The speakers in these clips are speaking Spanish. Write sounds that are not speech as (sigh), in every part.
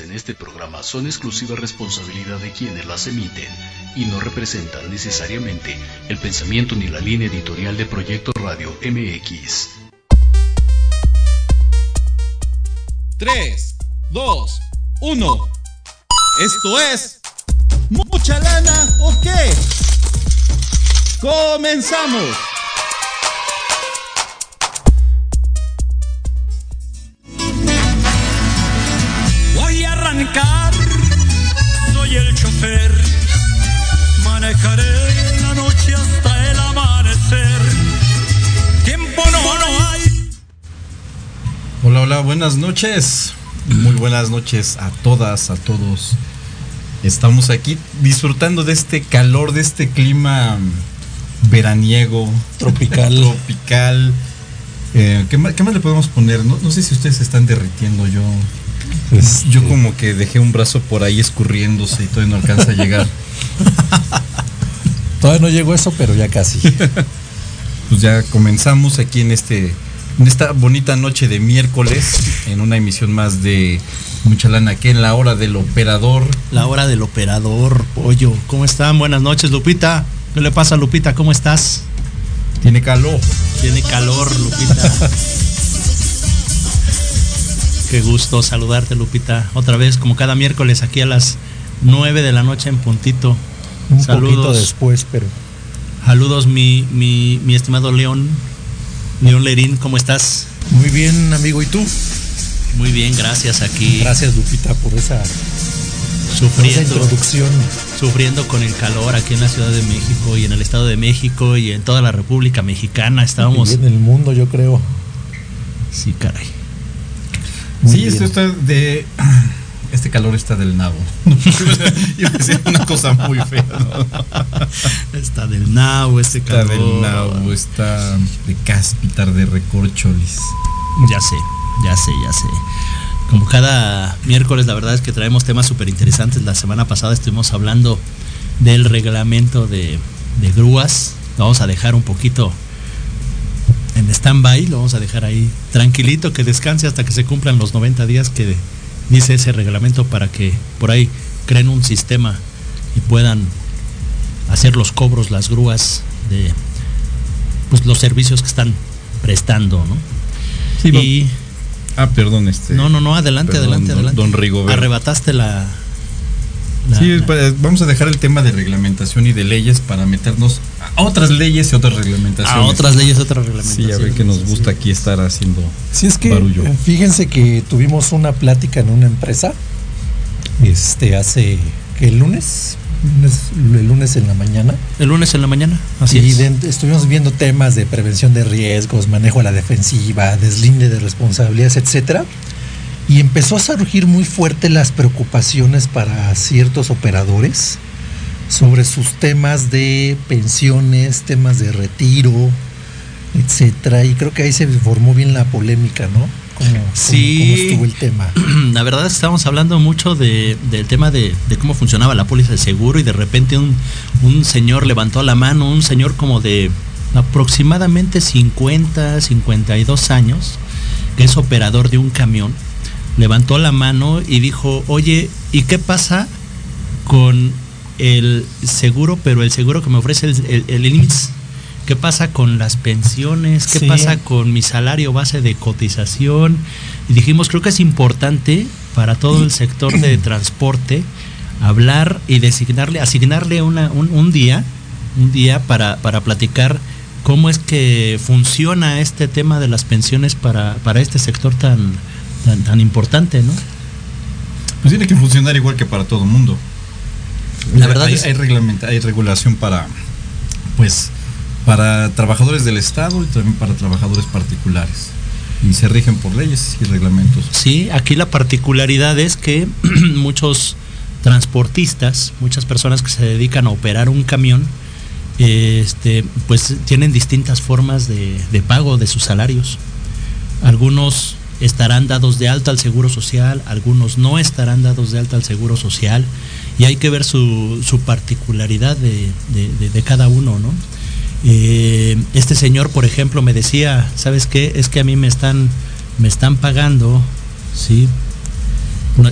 en este programa son exclusiva responsabilidad de quienes las emiten y no representan necesariamente el pensamiento ni la línea editorial de Proyecto Radio MX. 3, 2, 1. Esto es... ¿Mucha lana o qué? ¡Comenzamos! Hola, buenas noches. Muy buenas noches a todas, a todos. Estamos aquí disfrutando de este calor, de este clima veraniego, Tropical. (laughs) tropical. Eh, ¿qué, más, qué más le podemos poner? No, no sé si ustedes se están derritiendo. Yo, Este, yo como que dejé un brazo por ahí escurriéndose y todavía no alcanza a llegar. (laughs) Todavía no llegó eso, pero ya casi. (laughs) Pues ya comenzamos aquí en este en esta bonita noche de miércoles en una emisión más de Mucha Lana aquí en la hora del operador. La hora del operador, pollo. ¿Cómo están? Buenas noches, Lupita. ¿Qué le pasa, Lupita? ¿Cómo estás? Tiene calor. Tiene calor, Lupita. (laughs) Qué gusto saludarte, Lupita. Otra vez, como cada miércoles, aquí a las 9 de la noche en puntito. Un poquito Saludos. después, pero Saludos, mi, mi, mi estimado León. León Lerín, ¿cómo estás? muy bien, amigo. ¿Y tú? Muy bien, gracias. Aquí Gracias, Lupita, por esa, por esa sufriendo, introducción. sufriendo con el calor aquí en la Ciudad de México y en el Estado de México y en toda la República Mexicana. Estábamos. Y en el mundo, yo creo. Sí, caray. Muy sí, bien. esto está de. Este calor está del nabo. (laughs) Iba a decir una cosa muy fea. ¿no? Está del nabo este Está calor. del nabo, está de cáspitar, de recorcholis. Ya sé, ya sé, ya sé. Como cada miércoles, la verdad es que traemos temas súper interesantes. La semana pasada estuvimos hablando del reglamento de, de grúas. Lo vamos a dejar un poquito en stand-by. Lo vamos a dejar ahí tranquilito, que descanse hasta que se cumplan los 90 días que dice ese reglamento para que por ahí creen un sistema y puedan hacer los cobros, las grúas de pues, los servicios que están prestando, ¿no? Sí, y Ah, perdón, este. no, no, no, adelante, perdón, adelante, don- adelante. don Rigoberto. Arrebataste la. La- Sí, la- pues, vamos a dejar el tema de reglamentación y de leyes para meternos a otras leyes y otras reglamentaciones. a otras leyes, otras reglamentaciones. Sí, ya ve que nos gusta aquí estar haciendo. Sí, es que Barullo. fíjense que tuvimos una plática en una empresa este hace que el lunes, lunes, el lunes en la mañana. El lunes en la mañana. Así y es. de- estuvimos viendo temas de prevención de riesgos, manejo a la defensiva, deslinde de responsabilidades, etcétera. Y empezó a surgir muy fuerte las preocupaciones para ciertos operadores sobre sus temas de pensiones, temas de retiro, etcétera. Y creo que ahí se formó bien la polémica, ¿no? Cómo, cómo- Sí. cómo estuvo el tema. (clears throat) La verdad es que estábamos hablando mucho de, del tema de, de cómo funcionaba la póliza de seguro y de repente un, un señor levantó la mano, un señor como de aproximadamente 50, 52 años, que es operador de un camión, levantó la mano y dijo, oye, ¿y qué pasa con el seguro, pero el seguro que me ofrece el, el, el IMSS? ¿Qué pasa con las pensiones? ¿Qué Sí. pasa con mi salario base de cotización? Y dijimos, creo que es importante para todo el sector de transporte hablar y designarle, asignarle una, un, un día, un día para, para platicar cómo es que funciona este tema de las pensiones para, para este sector tan, tan, tan importante, ¿no? Pues tiene que funcionar igual que para todo el mundo. La verdad hay, es- hay, hay regulación para, pues, para trabajadores del Estado y también para trabajadores particulares. Y se rigen por leyes y reglamentos. Sí, aquí la particularidad es que (clears throat) muchos transportistas, muchas personas que se dedican a operar un camión, este, pues tienen distintas formas de, de pago de sus salarios. Algunos estarán dados de alta al seguro social, algunos no estarán dados de alta al seguro social, y hay que ver su, su particularidad de, de- de- cada uno, ¿no? Eh, este señor, por ejemplo, me decía, ¿sabes qué? Es que a mí me están me están pagando, ¿sí?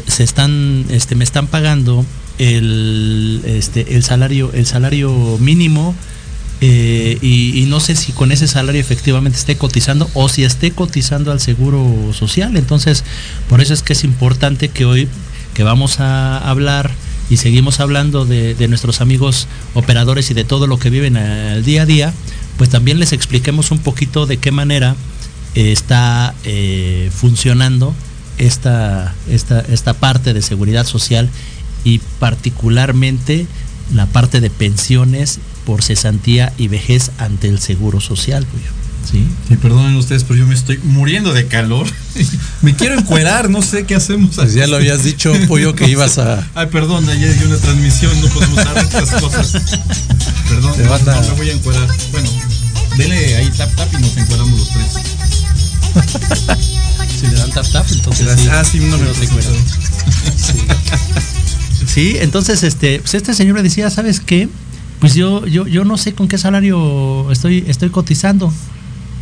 Se están, este, me están pagando el, este, el salario, el salario mínimo eh, y, no sé si con ese salario efectivamente esté cotizando o si esté cotizando al seguro social. Entonces, por eso es que es importante que hoy que vamos a hablar y seguimos hablando de, de nuestros amigos operadores y de todo lo que viven al día a día, pues también les expliquemos un poquito de qué manera eh, está eh, funcionando esta, esta, esta parte de seguridad social y particularmente la parte de pensiones por cesantía y vejez ante el seguro social. Pollo. ¿Sí? Sí, perdonen ustedes, pero yo me estoy muriendo de calor. (laughs) me quiero encuerar, no sé qué hacemos. Pues ya lo habías dicho, Pollo, que ibas a. Ay, perdón, ayer di una transmisión, no podemos dar estas cosas. Perdón, Te van a- no me voy a encuerar. Bueno, dele ahí tap tap y nos encueramos los tres. (laughs) Si le dan tap tap, entonces sí, Ah, sí, no me no se puse. cuela. Sí, entonces este, pues este señor me decía, ¿sabes qué? Pues yo, yo, yo no sé con qué salario estoy, estoy cotizando.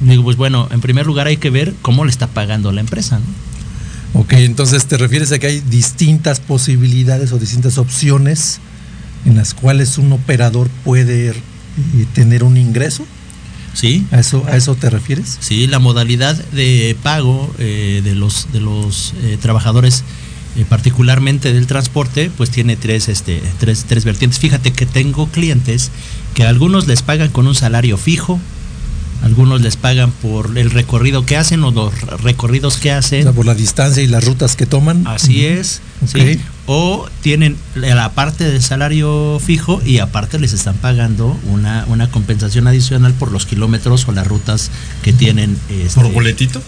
Digo, pues bueno, en primer lugar hay que ver cómo le está pagando la empresa, ¿no? Ok, entonces te refieres a que hay distintas posibilidades o distintas opciones en las cuales un operador puede eh, tener un ingreso. Sí, ¿A eso, ¿A eso te refieres? sí, la modalidad de pago eh, de los, de los eh, trabajadores, eh, particularmente del transporte, pues tiene tres, este, tres, tres vertientes. Fíjate que tengo clientes que a algunos les pagan con un salario fijo, algunos les pagan por el recorrido que hacen o los recorridos que O hacen. sea, por la distancia y las rutas que toman. Así es. ¿sí? O tienen la parte del salario fijo y aparte les están pagando una, una compensación adicional por los kilómetros o las rutas que tienen. este, ¿Por boletito?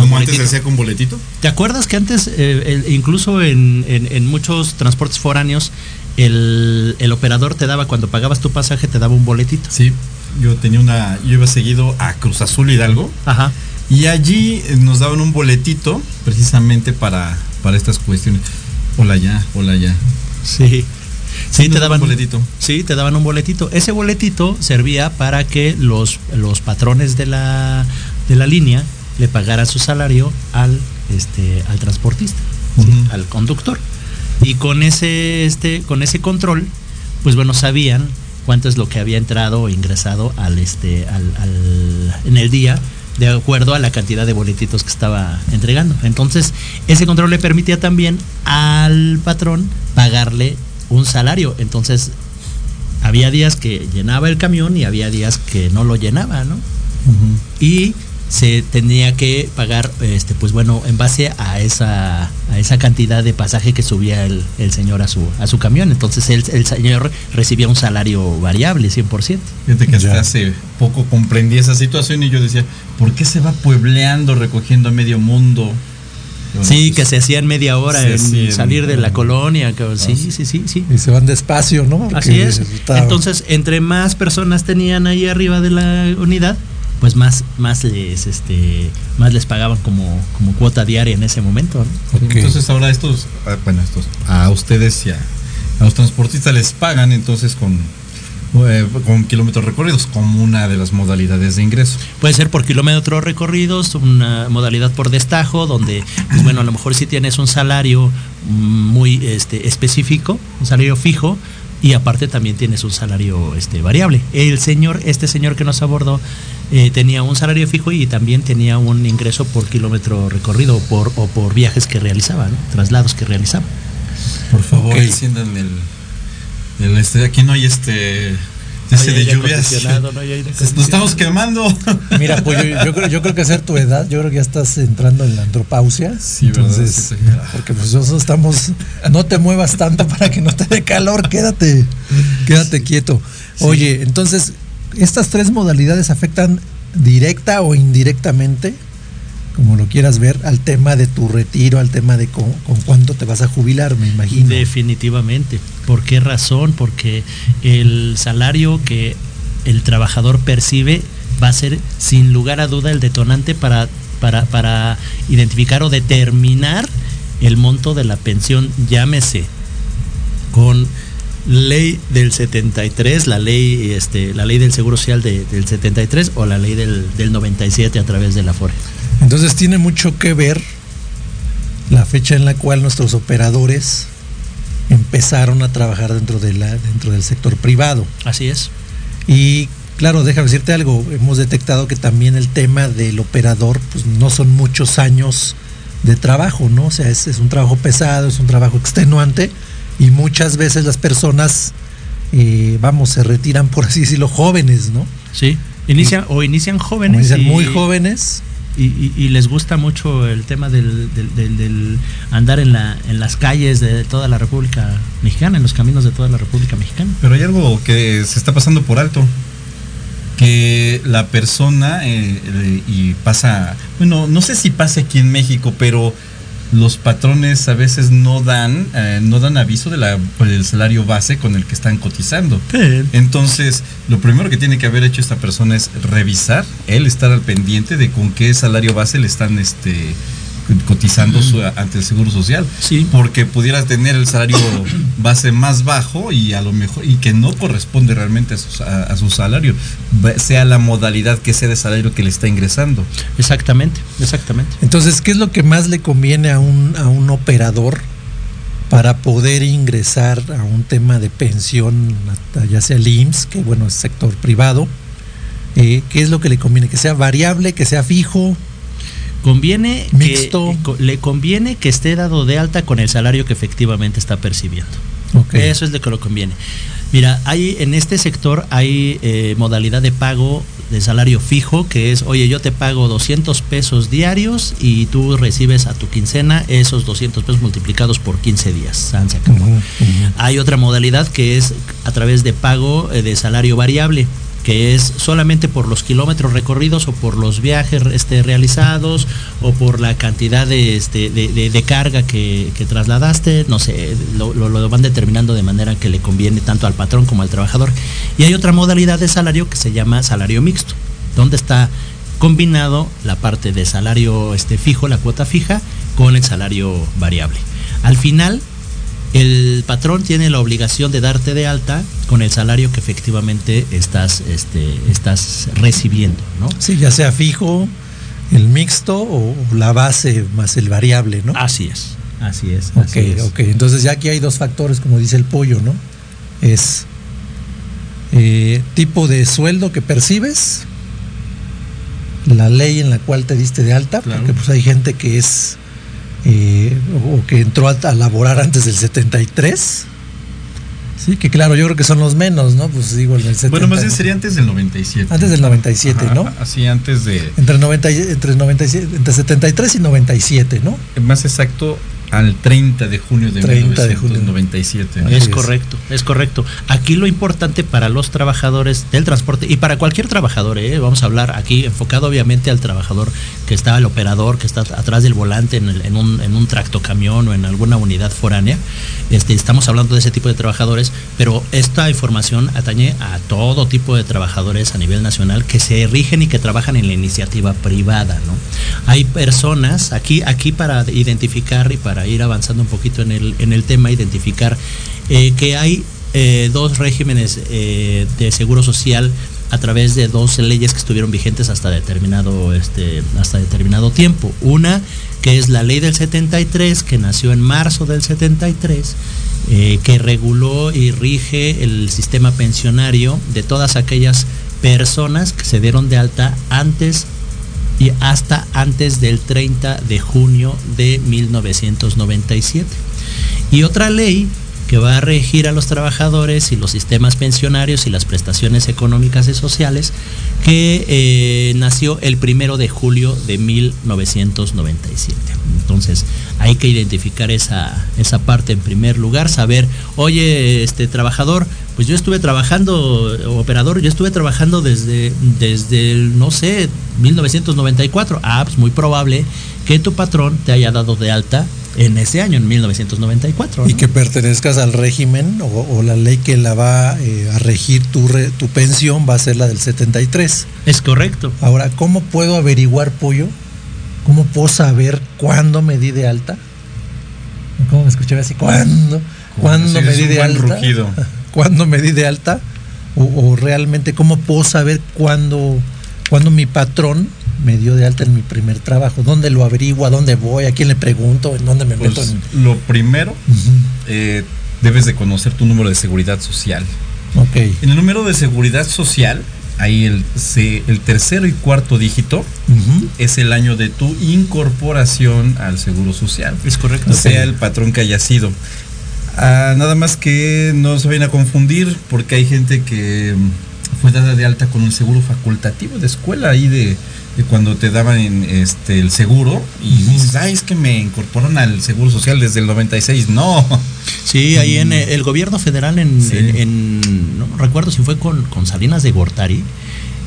Por ¿Como antes se hacía con boletito? ¿Te acuerdas que antes, eh, el- incluso en, en- en muchos transportes foráneos, el, el operador te daba, cuando pagabas tu pasaje, te daba un boletito? Sí, yo tenía una, yo iba seguido a Cruz Azul Hidalgo Ajá. y allí eh, nos daban un boletito precisamente para, para estas cuestiones. Hola ya, hola ya. Sí. Sí, te daban un boletito. Sí, te daban un boletito. Ese boletito servía para que los, los patrones de la, de la línea le pagaran su salario al, este, al transportista, al conductor. Y con ese, este, con ese control, pues bueno, sabían cuánto es lo que había entrado o ingresado al, este, al, al- en el día de acuerdo a la cantidad de boletitos que estaba entregando. Entonces, ese control le permitía también al patrón pagarle un salario. Entonces, había días que llenaba el camión y había días que no lo llenaba, ¿no? Y se tenía que pagar, este, pues bueno, en base a esa, a esa cantidad de pasaje que subía el, el señor a su, a su camión. Entonces el, el señor recibía un salario variable, 100%. Fíjate que hasta Ya. hace poco comprendí esa situación y yo decía, ¿por qué se va puebleando recogiendo a medio mundo? Bueno, Sí, pues, que se hacían media hora en hacían- salir de la colonia. que- sí, sí. sí, sí. Y se van despacio, ¿no? Porque Así es. Entonces, entre más personas tenían ahí arriba de la unidad, pues más, más les, este, más les pagaban como, como cuota diaria en ese momento. ¿no? Entonces ahora estos, ah, bueno, estos, a ustedes y a, a los transportistas les pagan entonces con, eh, con kilómetros recorridos como una de las modalidades de ingreso. Puede ser por kilómetros recorridos, una modalidad por destajo, donde, pues bueno, a lo mejor si tienes un salario mm, muy este, específico, un salario fijo, y aparte también tienes un salario este, variable. El señor, este señor que nos abordó, eh, tenía un salario fijo y también tenía un ingreso por kilómetro recorrido por, o por viajes que realizaba, ¿no? traslados que realizaba. Por favor, Ok. enciendan el, el este, aquí no hay este, ese de lluvias. Nos estamos quemando. Mira, pues yo, yo creo, yo creo que a ser tu edad, yo creo que ya estás entrando en la antropausia. Sí, ¿verdad? entonces, Sí, sí. porque pues nosotros estamos, no te muevas tanto (laughs) para que no te dé calor, quédate, quédate quieto. Oye, entonces, estas tres modalidades afectan directa o indirectamente, como lo quieras ver, al tema de tu retiro, al tema de con, con cuánto te vas a jubilar, me imagino. Definitivamente. ¿Por qué razón? Porque el salario que el trabajador percibe va a ser sin lugar a duda el detonante para, para, para identificar o determinar el monto de la pensión, llámese con ley del 73, la ley, este, la ley del Seguro Social de- del 73 o la ley del, del 97 a través de la FORE. Entonces tiene mucho que ver la fecha en la cual nuestros operadores empezaron a trabajar dentro, de la, dentro del sector privado. Así es. Y claro, déjame decirte algo, hemos detectado que también el tema del operador, pues no son muchos años de trabajo, ¿no? O sea, es, es un trabajo pesado, es un trabajo extenuante y muchas veces las personas, eh, vamos, se retiran, por así decirlo, jóvenes, ¿no? Sí. Inician, o inician jóvenes. Dicen, y- muy jóvenes. Y, les gusta mucho el tema del, andar en, la, en las calles de toda la República Mexicana, en los caminos de toda la República Mexicana. Pero hay algo que se está pasando por alto. Que la persona, eh, eh, y pasa, bueno, no sé si pasa aquí en México, pero los patrones a veces no dan, eh, no dan aviso de la, por el salario base con el que están cotizando. Entonces, lo primero que tiene que haber hecho esta persona es revisar, él estar al pendiente de con qué salario base le están este cotizando su- ante el Seguro Social. Sí. Porque pudiera tener el salario (clears throat) base más bajo y a lo mejor y que no corresponde realmente a su, a- a su salario, sea la modalidad que sea de salario que le está ingresando. Exactamente, exactamente. Entonces, ¿qué es lo que más le conviene a un, a un operador para poder ingresar a un tema de pensión, ya sea el IMSS, que bueno, es sector privado? Eh, ¿Qué es lo que le conviene? ¿Que sea variable, que sea fijo? Conviene Mixto. que le conviene que esté dado de alta con el salario que efectivamente está percibiendo. Eso es lo que lo conviene. Mira, hay en este sector hay eh, modalidad de pago de salario fijo que es, oye, yo te pago 200 pesos diarios y tú recibes a tu quincena esos 200 pesos multiplicados por 15 días. San, se acabó. Ujú, ujú. Hay otra modalidad que es a través de pago eh, de salario variable, que es solamente por los kilómetros recorridos o por los viajes este, realizados o por la cantidad de, este, de, carga que, que trasladaste, no sé, lo, lo- lo van determinando de manera que le conviene tanto al patrón como al trabajador. Y hay otra modalidad de salario que se llama salario mixto, donde está combinado la parte de salario este, fijo, la cuota fija, con el salario variable. Al final, el patrón tiene la obligación de darte de alta con el salario que efectivamente estás, este, estás recibiendo, ¿no? Sí, ya sea fijo, el mixto o la base más el variable, ¿no? Así es, así es. Ok, así es. ok. Entonces ya aquí hay dos factores, como dice el pollo, ¿no? Es eh, tipo de sueldo que percibes, la ley en la cual te diste de alta, Claro. porque pues hay gente que es eh, o que entró a, a laborar antes del 73. Sí, que claro, yo creo que son los menos, ¿no? Pues digo, en el 70. Bueno, más bien sería antes del 97. Antes del 97, Ajá, ¿no? Así antes de Entre, 90, y- entre, 97, entre 73 y 97, ¿no? más exacto al 30 de junio de 30 de junio. 1997. Así Es es. correcto, es correcto. Aquí lo importante para los trabajadores del transporte y para cualquier trabajador, ¿eh? vamos a hablar aquí enfocado obviamente al trabajador que está, al operador que está atrás del volante en, el- en un, en un tractocamión o en alguna unidad foránea. Este, estamos hablando de ese tipo de trabajadores, pero esta información atañe a todo tipo de trabajadores a nivel nacional que se rigen y que trabajan en la iniciativa privada. ¿no? Hay personas aquí, aquí para identificar y para ir avanzando un poquito en el, en el tema, identificar eh, que hay eh, dos regímenes eh, de seguro social a través de dos leyes que estuvieron vigentes hasta determinado este hasta determinado tiempo. Una que es la ley del 73 que nació en marzo del 73 eh, que reguló y rige el sistema pensionario de todas aquellas personas que se dieron de alta antes y hasta antes del 30 de junio de 1997. Y otra ley que va a regir a los trabajadores y los sistemas pensionarios y las prestaciones económicas y sociales, que eh, nació el primero de julio de 1997. Entonces hay que identificar esa, esa parte en primer lugar, saber, oye, este trabajador, pues yo estuve trabajando, operador, yo estuve trabajando desde, desde no sé, 1994. Ah, pues muy probable que tu patrón te haya dado de alta en ese año, en 1994. Y que pertenezcas al régimen o, o la ley que la va eh, a regir tu, re- tu pensión va a ser la del 73. Es correcto. Ahora, ¿cómo puedo averiguar, pollo? ¿Cómo puedo saber cuándo me di de alta? ¿Cómo me escuché así? ¿Cuándo? ¿Cuándo me di de alta? (laughs) ¿Cuándo me di de alta? O, o realmente, ¿cómo puedo saber cuándo, cuándo mi patrón me dio de alta en mi primer trabajo? ¿Dónde lo averiguo? ¿A dónde voy? ¿A quién le pregunto? ¿En dónde me meto? Pues, En... lo primero, eh, debes de conocer tu número de seguridad social. Ok. En el número de seguridad social, ahí el, el tercero y cuarto dígito es el año de tu incorporación al seguro social. Es correcto. Sea el patrón que haya sido. Ah, nada más que no se vayan a confundir porque hay gente que fue dada de alta con un seguro facultativo de escuela ahí de, de cuando te daban en, este el seguro y Ujú. dices, ay, es que me incorporaron al seguro social desde el 96. No. Sí, ahí en eh, el gobierno federal, en, Sí. en- en- no recuerdo si fue con, con Salinas de Gortari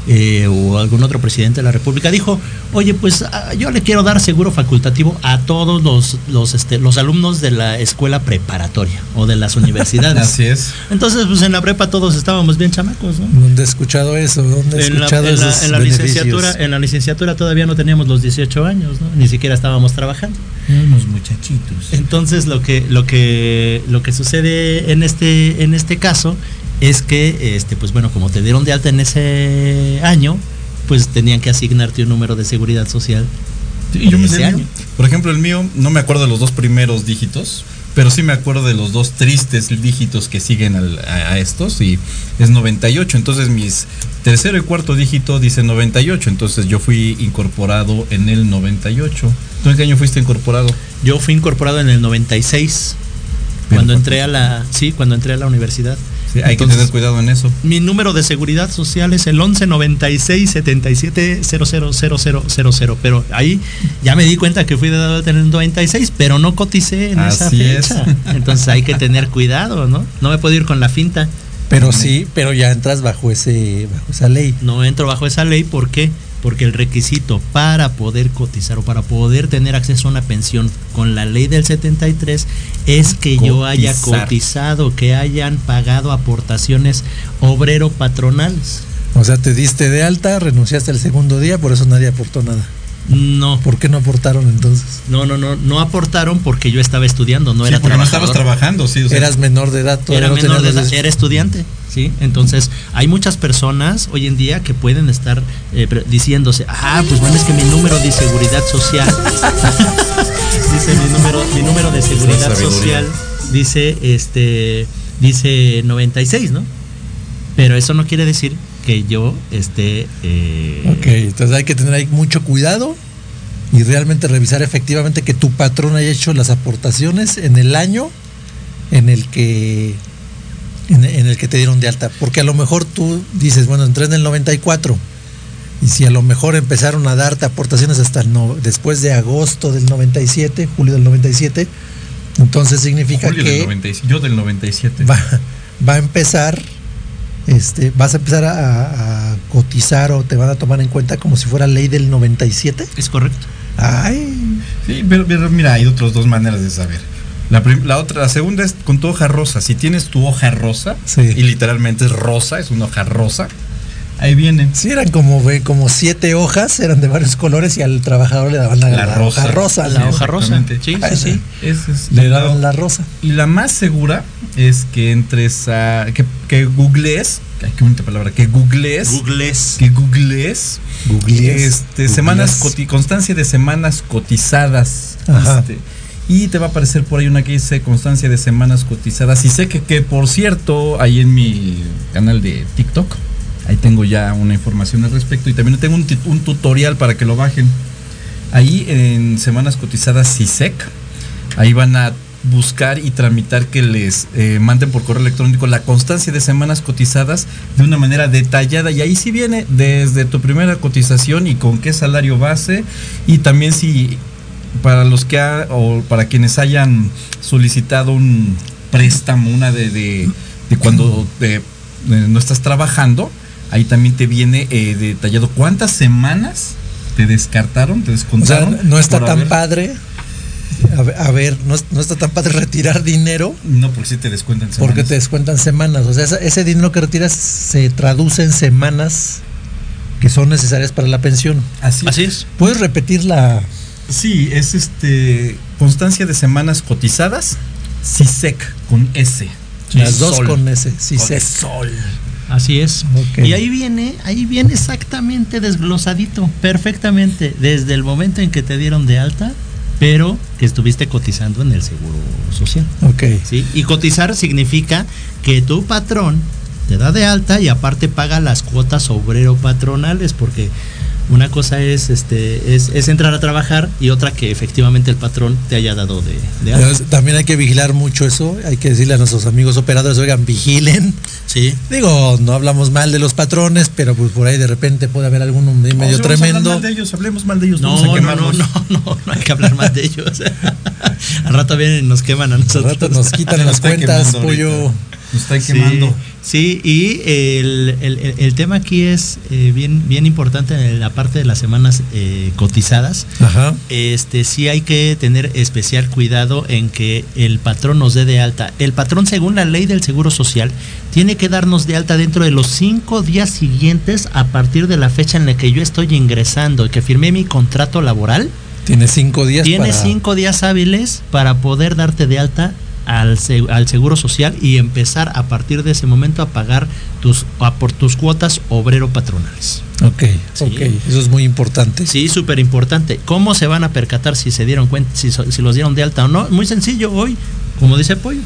eh, o algún otro presidente de la República, dijo, oye, pues ah, yo le quiero dar seguro facultativo a todos los, los, este, los alumnos de la escuela preparatoria o de las (laughs) universidades. Así es. Entonces, pues en la prepa todos estábamos bien chamacos, ¿no? ¿Dónde he escuchado eso? ¿Dónde he En la, escuchado en la- esos en la beneficios? licenciatura, en la licenciatura todavía no teníamos los 18 años, ¿no? Ni siquiera estábamos trabajando. Unos muchachitos. Entonces lo que lo que lo que sucede en este en este caso es que este pues bueno, como te dieron de alta en ese año, pues tenían que asignarte un número de seguridad social. Sí, yo me ese año. Por ejemplo, el mío, no me acuerdo de los dos primeros dígitos, pero sí me acuerdo de los dos tristes dígitos que siguen al- a, a estos y es 98. Entonces mis tercero y cuarto dígito dice 98. Entonces yo fui incorporado en el 98. ¿Tú en qué año fuiste incorporado? Yo fui incorporado en el 96 Pero cuando entré a la sí, cuando entré a la universidad. Sí, hay Entonces, que tener cuidado en eso. Mi número de seguridad social es el 11 96 77 000000, pero ahí ya me di cuenta que fui de edad en el 96, pero no coticé en esa es. fecha. Entonces hay que tener cuidado, ¿no? No me puedo ir con la finta. Pero sí, pero ya entras bajo ese bajo esa ley. No entro bajo esa ley, ¿por qué? Porque el requisito para poder cotizar o para poder tener acceso a una pensión con la ley del 73 es que yo haya cotizado, que hayan pagado aportaciones obrero-patronales. O sea, te diste de alta, renunciaste el segundo día, por eso nadie aportó nada. No, ¿Por qué no aportaron entonces? no, no, no, no aportaron porque yo estaba estudiando, no Sí, era porque no estabas trabajando, sí. o sea, Eras menor de edad, todavía era no menor de edad, era estudiante, ¿sí? Entonces, hay muchas personas hoy en día que pueden estar eh, diciéndose, ah, pues bueno, es que mi número de seguridad social, (laughs) dice mi número, mi número de seguridad social, dice, este, dice 96, ¿no? Pero eso no quiere decir que yo esté... eh, Ok, entonces hay que tener ahí mucho cuidado y realmente revisar efectivamente que tu patrón haya hecho las aportaciones en el año en el que en, en el que te dieron de alta, porque a lo mejor tú dices, bueno, entré en el 94 y si a lo mejor empezaron a darte aportaciones hasta el no, después de agosto del 97, julio del 97, entonces significa Julio que del 97, yo del 97. va, va a empezar, este, vas a empezar a, a cotizar o te van a tomar en cuenta como si fuera ley del 97. Es correcto. Ay, Sí, pero, pero mira, hay otras dos maneras de saber. La, prim- la otra, la segunda es con tu hoja rosa. Si tienes tu hoja rosa, Sí. y literalmente es rosa, es una hoja rosa, ahí viene. sí eran como ve, como siete hojas, eran de varios colores y al trabajador le daban la, La la rosa. hoja rosa. La hoja rosa. Sí, Ay, sí. Es- es- Le daban la rosa. Y la más segura es que entres a. que, que googlees. Ay, qué bonita palabra. Que googlees. Googles. Que googlees. Googlees. Este, semanas Googlees. coti- constancia de semanas cotizadas. Ajá. Este, y te va a aparecer por ahí una que dice constancia de semanas cotizadas. Y sé que, que por cierto, ahí en mi canal de TikTok, ahí tengo ya una información al respecto. Y también tengo un, tutorial para que lo bajen. Ahí en semanas cotizadas CISEC, ahí van a buscar y tramitar que les eh, manden por correo electrónico la constancia de semanas cotizadas de una manera detallada y ahí sí viene desde tu primera cotización y con qué salario base y también si para los que ha, o para quienes hayan solicitado un préstamo una de, de, cuando eh, no estás trabajando ahí también te viene eh, detallado cuántas semanas te descartaron te O sea, descontaron no está tan haber- padre. A ver, a ver, no, no está tan padre (laughs) retirar dinero no porque sí te descuentan porque semanas. te descuentan semanas. O sea, ese dinero que retiras se traduce en semanas que son necesarias para la pensión. así, Así es. ¿Puedes repetir la, Sí, es este constancia de semanas cotizadas, CISEC con S. las dos Sol. con ese? Sí, Con sé. sol. Así es. Y ahí viene, ahí viene exactamente desglosadito, perfectamente, desde el momento en que te dieron de alta, pero que estuviste cotizando en el seguro social. Ok. ¿sí? Y cotizar significa que tu patrón te da de alta y aparte paga las cuotas obrero patronales, porque una cosa es este es, es entrar a trabajar y otra que efectivamente el patrón te haya dado de, de. Entonces, También hay que vigilar mucho eso. Hay que decirle a nuestros amigos operadores, oigan, vigilen. Sí. Digo, no hablamos mal de los patrones, pero pues por ahí de repente puede haber alguno medio No, si vamos a hablar tremendo. mal de ellos, hablemos mal de ellos. No, vamos a no, no, no, no, no hay que hablar más de ellos. (laughs) Al rato vienen y nos queman a Al nosotros. rato nos quitan las cuentas, pollo. ahorita. Nos está quemando. Sí, y el, el- el- tema aquí es eh, bien, bien importante en la parte de las semanas eh, cotizadas. Ajá. Este sí hay que tener especial cuidado en que el patrón nos dé de alta. El patrón, según la ley del Seguro Social, tiene que darnos de alta dentro de los cinco días siguientes a partir de la fecha en la que yo estoy ingresando y que firmé mi contrato laboral. Tiene cinco días Tienes para- cinco días hábiles para poder darte de alta al, al seguro social y empezar a partir de ese momento a pagar tus a por tus cuotas obrero patronales. Ok, Sí. ok. Eso es muy importante. Sí, súper importante. ¿Cómo se van a percatar si se dieron cuenta, si, si los dieron de alta o no? Muy sencillo hoy, como dice Pollo.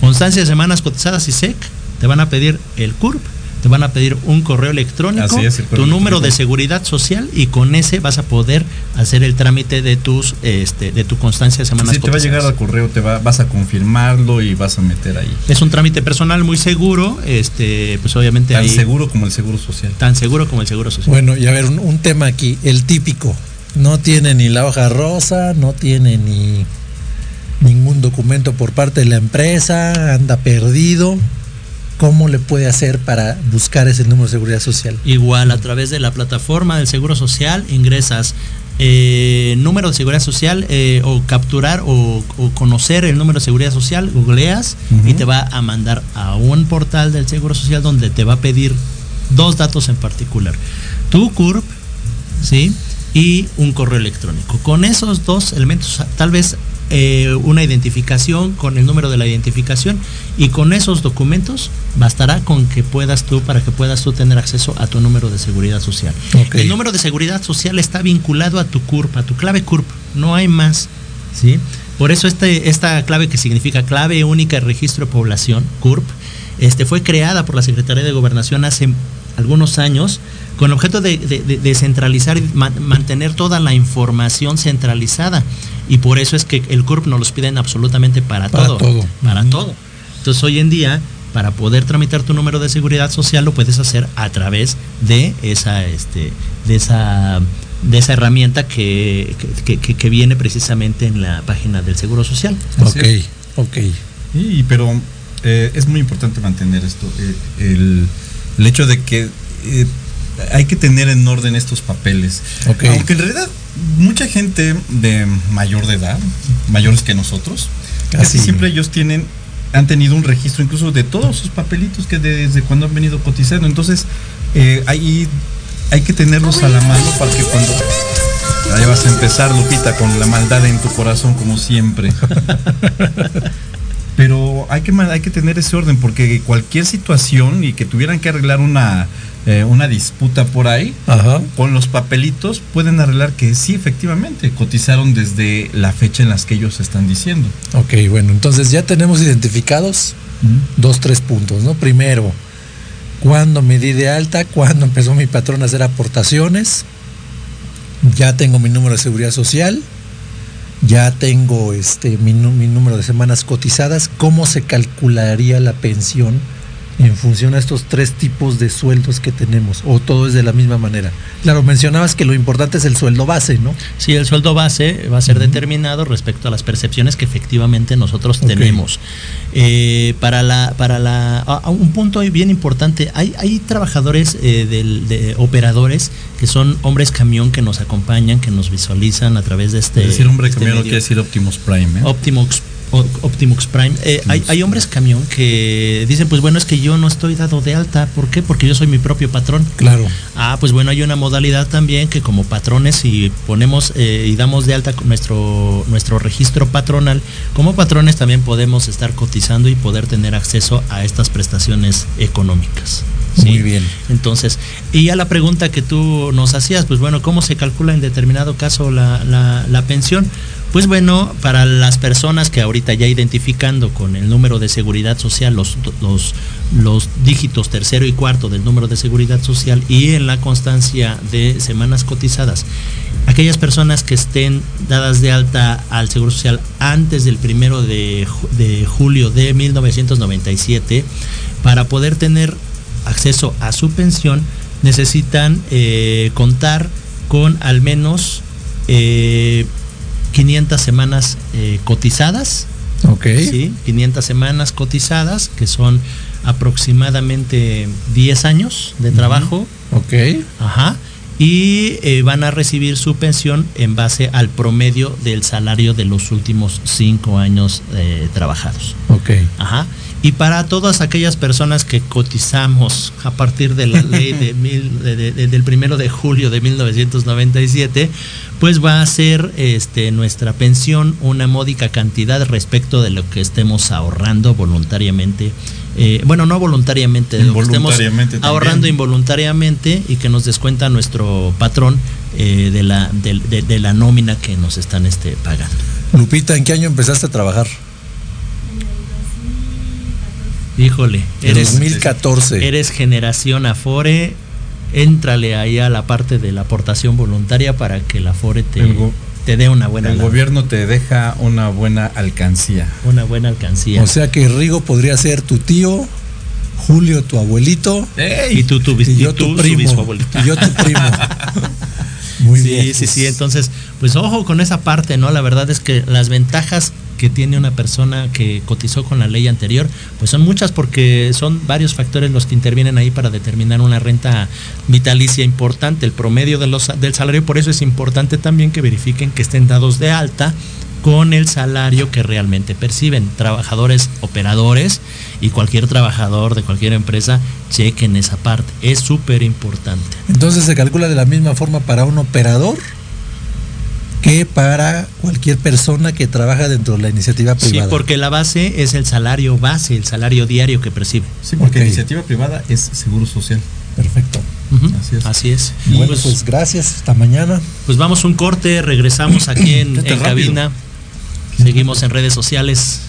Constancia de semanas cotizadas y SEC, te van a pedir el CURP, te van a pedir un correo electrónico, Así es, el correo tu número de seguridad social y con ese vas a poder hacer el trámite de tus este de tu constancia de semanas Sí, te va a llegar al correo, te va, vas a confirmarlo y vas a meter ahí. Es un trámite personal muy seguro, este pues obviamente Tan ahí seguro como el seguro social. tan seguro como el seguro social. Bueno, y a ver, un, un tema aquí, el típico. No tiene ni la hoja rosa, no tiene ni ningún documento por parte de la empresa, anda perdido. ¿Cómo le puede hacer para buscar ese número de seguridad social? Igual a través de la plataforma del Seguro Social ingresas eh, número de seguridad social eh, o capturar o, o conocer el número de seguridad social, googleas y te va a mandar a un portal del Seguro Social donde te va a pedir dos datos en particular. Tu CURP, ¿sí? Y un correo electrónico. Con esos dos elementos, tal vez eh, una identificación con el número de la identificación y con esos documentos bastará con que puedas tú, para que puedas tú tener acceso a tu número de seguridad social. El número de seguridad social está vinculado a tu CURP, a tu clave CURP, no hay más, ¿sí? Por eso este, esta clave que significa clave única de registro de población, CURP, este, fue creada por la Secretaría de Gobernación hace algunos años con el objeto de, de- de- de centralizar y ma- mantener toda la información centralizada. Y por eso es que el CURP nos los piden absolutamente para, Para todo. todo. Para todo. Entonces hoy en día, para poder tramitar tu número de seguridad social, lo puedes hacer a través de esa, este, de esa, de esa herramienta que, que- que- que viene precisamente en la página del Seguro Social. Así Ok, es. ok. Y, pero eh, es muy importante mantener esto. eh, el, el hecho de que eh, hay que tener en orden estos papeles. Aunque en realidad mucha gente de mayor de edad, mayores que nosotros, casi siempre ellos tienen han tenido un registro incluso de todos sus papelitos que desde cuando han venido cotizando. Entonces, eh, ahí hay que tenerlos a la mano para que cuando Ahí vas a empezar, Lupita, con la maldad en tu corazón, como siempre. (laughs) Pero hay que, hay que tener ese orden, porque cualquier situación y que tuvieran que arreglar una, eh, una disputa por ahí, Ajá. con los papelitos pueden arreglar que sí, efectivamente, cotizaron desde la fecha en las que ellos están diciendo. Ok, bueno, entonces ya tenemos identificados dos, tres puntos, ¿no? Primero, cuándo me di de alta, cuándo empezó mi patrón a hacer aportaciones, ya tengo mi número de seguridad social, ya tengo este mi, mi número de semanas cotizadas, cómo se calcularía la pensión en función a estos tres tipos de sueldos que tenemos, o todo es de la misma manera. Claro, mencionabas que lo importante es el sueldo base, ¿no? Sí, el sueldo base va a ser determinado respecto a las percepciones que efectivamente nosotros tenemos. Eh, para la, para la, a- a un punto bien importante, hay, hay trabajadores eh, del- de operadores que son hombres camión que nos acompañan, que nos visualizan a través de este. es decir, hombre este camión no medio. quiere decir Optimus Prime. ¿eh? Optimus, Optimus Prime. Eh, hay, hay hombres camión que dicen, pues bueno, es que yo no estoy dado de alta. ¿Por qué? Porque yo soy mi propio patrón. Claro. Ah, pues bueno, hay una modalidad también que como patrones si ponemos eh, y damos de alta nuestro, nuestro registro patronal, como patrones también podemos estar cotizando y poder tener acceso a estas prestaciones económicas. ¿sí? Muy bien. Entonces, y a la pregunta que tú nos hacías, pues bueno, ¿cómo se calcula en determinado caso la, la- la pensión? Pues bueno, para las personas que ahorita ya identificando con el número de seguridad social, los, dígitos tercero y cuarto del número de seguridad social y en la constancia de semanas cotizadas, aquellas personas que estén dadas de alta al Seguro Social antes del primero de, de julio de 1997, para poder tener acceso a su pensión, necesitan eh, contar con al menos eh, 500 semanas eh, cotizadas, Ok. ¿sí? 500 semanas cotizadas, que son aproximadamente 10 años de trabajo, Ok. Ajá. Y eh, van a recibir su pensión en base al promedio del salario de los últimos cinco años eh, trabajados. Ok. Ajá. Y para todas aquellas personas que cotizamos a partir de la ley de (laughs) mil- de- de- de- del primero de julio de 1997, pues va a ser este, nuestra pensión una módica cantidad respecto de lo que estemos ahorrando voluntariamente. Eh, bueno, no voluntariamente, de lo que estemos Involuntariamente también. ahorrando involuntariamente y que nos descuenta nuestro patrón eh, de, la, de, de- de la nómina que nos están este, pagando. Lupita, ¿en qué año empezaste a trabajar? Híjole, eres, 2014. Eres generación Afore, éntrale ahí a la parte de la aportación voluntaria para que la Afore te, El go- te dé una buena El lana, gobierno te deja una buena alcancía. una buena alcancía. O sea que Rigo podría ser tu tío, Julio tu abuelito y tú, tú, y yo y tú, tu primo. Y yo tu primo. (laughs) Muy sí, bien. sí, sí. Entonces, pues ojo con esa parte, ¿no? La verdad es que las ventajas que tiene una persona que cotizó con la ley anterior, pues son muchas porque son varios factores los que intervienen ahí para determinar una renta vitalicia importante, el promedio de los, del salario. Por eso es importante también que verifiquen que estén dados de alta con el salario que realmente perciben. Trabajadores, operadores y cualquier trabajador de cualquier empresa, chequen esa parte. Es súper importante. Entonces se calcula de la misma forma para un operador que para cualquier persona que trabaja dentro de la iniciativa Sí, privada. porque la base es el salario base, el salario diario que percibe. Sí, porque Ok. iniciativa privada es seguro social. Perfecto. Así es. Así es. Bueno, pues, pues gracias. Hasta mañana. pues vamos un corte, regresamos aquí en, en cabina. Seguimos en redes sociales.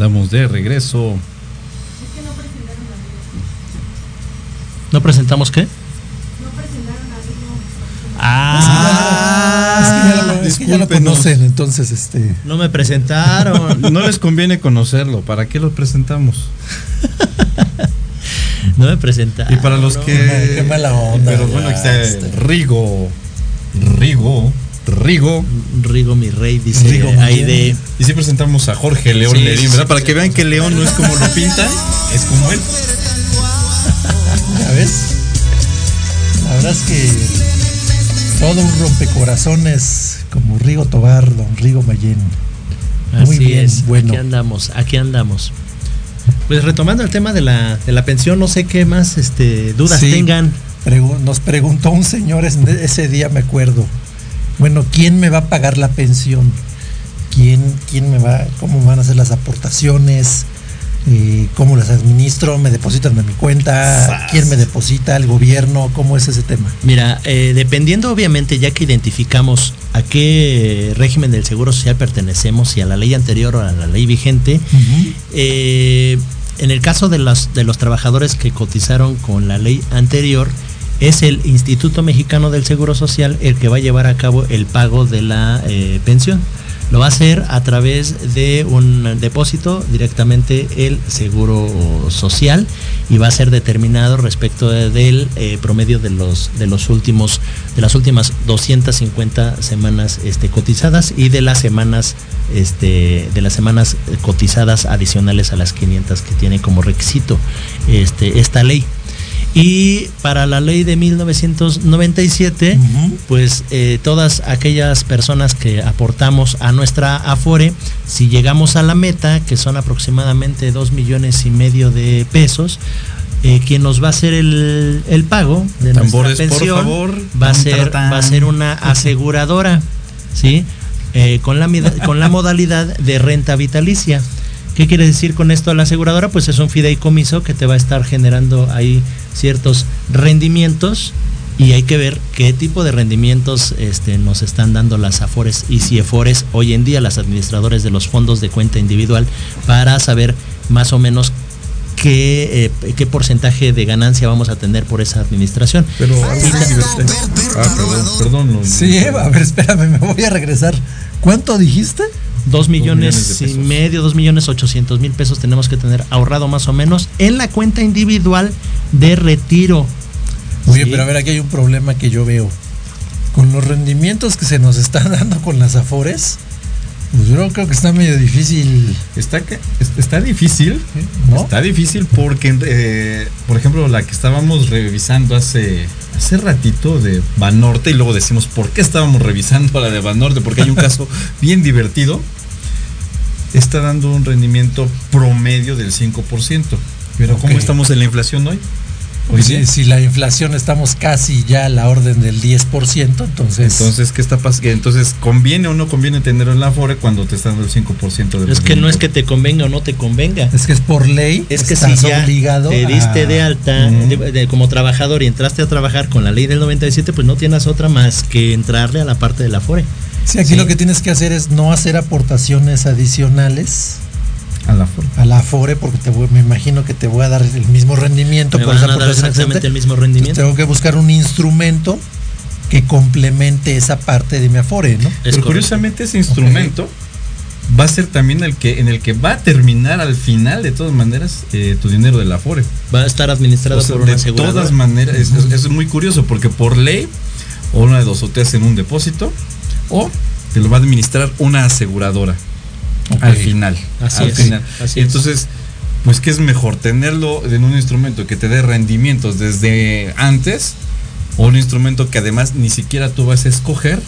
Andamos de regreso. ¿No presentamos qué? Ah, es que ya lo, es que ya lo conocen, entonces este. no me presentaron. (laughs) No les conviene conocerlo. ¿Para qué lo presentamos? (laughs) No me presentaron. Y para los que. Qué mala onda, Pero bueno, ya, este. Rigo. Rigo. Rigo. Rigo mi rey dice Rigo muy ahí bien. de Y sí presentamos a Jorge León Sí, Lerín. Para que vean que León no es como lo pintan, es como él. ¿Ya ves? La verdad es que todo un rompecorazones como Rigo Tobar, don Rigo Mayen. Muy Así bien, es, bueno. aquí andamos, aquí andamos. Pues retomando el tema de la, de la pensión, no sé qué más este, dudas Sí. tengan. Pregu- nos preguntó un señor es- ese día, me acuerdo. Bueno, ¿quién me va a pagar la pensión? ¿Quién, quién me va, cómo van a hacer las aportaciones? Eh, ¿Cómo las administro? ¿Me depositan de mi cuenta? ¿Quién me deposita? ¿El gobierno? ¿Cómo es ese tema? Mira, eh, dependiendo obviamente, ya que identificamos a qué régimen del Seguro Social pertenecemos, si a la ley anterior o a la ley vigente, eh, en el caso de los, de los trabajadores que cotizaron con la ley anterior, es el Instituto Mexicano del Seguro Social el que va a llevar a cabo el pago de la eh, pensión. Lo va a hacer a través de un depósito directamente el Seguro Social y va a ser determinado respecto de- del eh, promedio de los de los últimos de las últimas 250 semanas este, cotizadas y de las semanas este de las semanas cotizadas adicionales a las 500 que tiene como requisito este esta ley. Y para la ley de 1997, Ujú. pues eh, todas aquellas personas que aportamos a nuestra Afore, si llegamos a la meta, que son aproximadamente 2 millones y medio de pesos, eh, quien nos va a hacer el, el pago de Tambores, nuestra por pensión favor. va a ser va a ser una (laughs) aseguradora, ¿sí? Eh, con la con la modalidad de renta vitalicia. ¿Qué quiere decir con esto la aseguradora? Pues es un fideicomiso que te va a estar generando ahí ciertos rendimientos y hay que ver qué tipo de rendimientos este, nos están dando las AFORES y CIEFORES hoy en día, las administradores de los fondos de cuenta individual, para saber más o menos qué, eh, qué porcentaje de ganancia vamos a tener por esa administración. Pero. Ah, perdón, perdón. no- Sí, a ver, espérame, me voy a regresar. ¿Cuánto dijiste? Dos millones, millones y medio, dos millones ochocientos mil pesos tenemos que tener ahorrado más o menos en la cuenta individual de retiro. Oye, Sí. pero a ver, aquí hay un problema que yo veo. Con los rendimientos que se nos están (laughs) dando con las Afores, pues yo creo que está medio difícil, Está, está difícil. ¿no? Está difícil porque, eh, por ejemplo, la que estábamos revisando hace, hace ratito de Banorte, y luego decimos por qué estábamos revisando la de Banorte, porque hay un caso (laughs) bien divertido. Está dando un rendimiento promedio del 5%. Pero ¿cómo estamos en la inflación hoy? Pues si, si la inflación estamos casi ya a la orden del 10%, entonces... Entonces, ¿qué está pasando? Entonces, ¿conviene o no conviene tenerlo en la Afore cuando te están dando el 5% de Es que no es que te convenga o no te convenga. es que es por ley, Es que estás si ya obligado te diste a- de alta Ujú. de- de- como trabajador y entraste a trabajar con la ley del 97, pues no tienes otra más que entrarle a la parte de la FORE. Sí, aquí Sí. lo que tienes que hacer es no hacer aportaciones adicionales A la Afore. a la Afore porque te voy- me imagino que te voy a dar el mismo rendimiento Me van esa a dar exactamente el mismo Entonces, rendimiento. tengo que buscar un instrumento que complemente esa parte de mi Afore, ¿no? Es Pero correcto. curiosamente ese instrumento va a ser también el que en el que va a terminar al final de todas maneras eh, tu dinero de la Afore. Va a estar administrado O sea, por una de todas maneras, es, es- es muy curioso porque por ley, o una de dos, o te hacen un depósito, o te lo va a administrar una aseguradora al final. Así al es, final. así. Entonces, pues que es mejor tenerlo en un instrumento que te dé rendimientos desde antes o un instrumento que además ni siquiera tú vas a escoger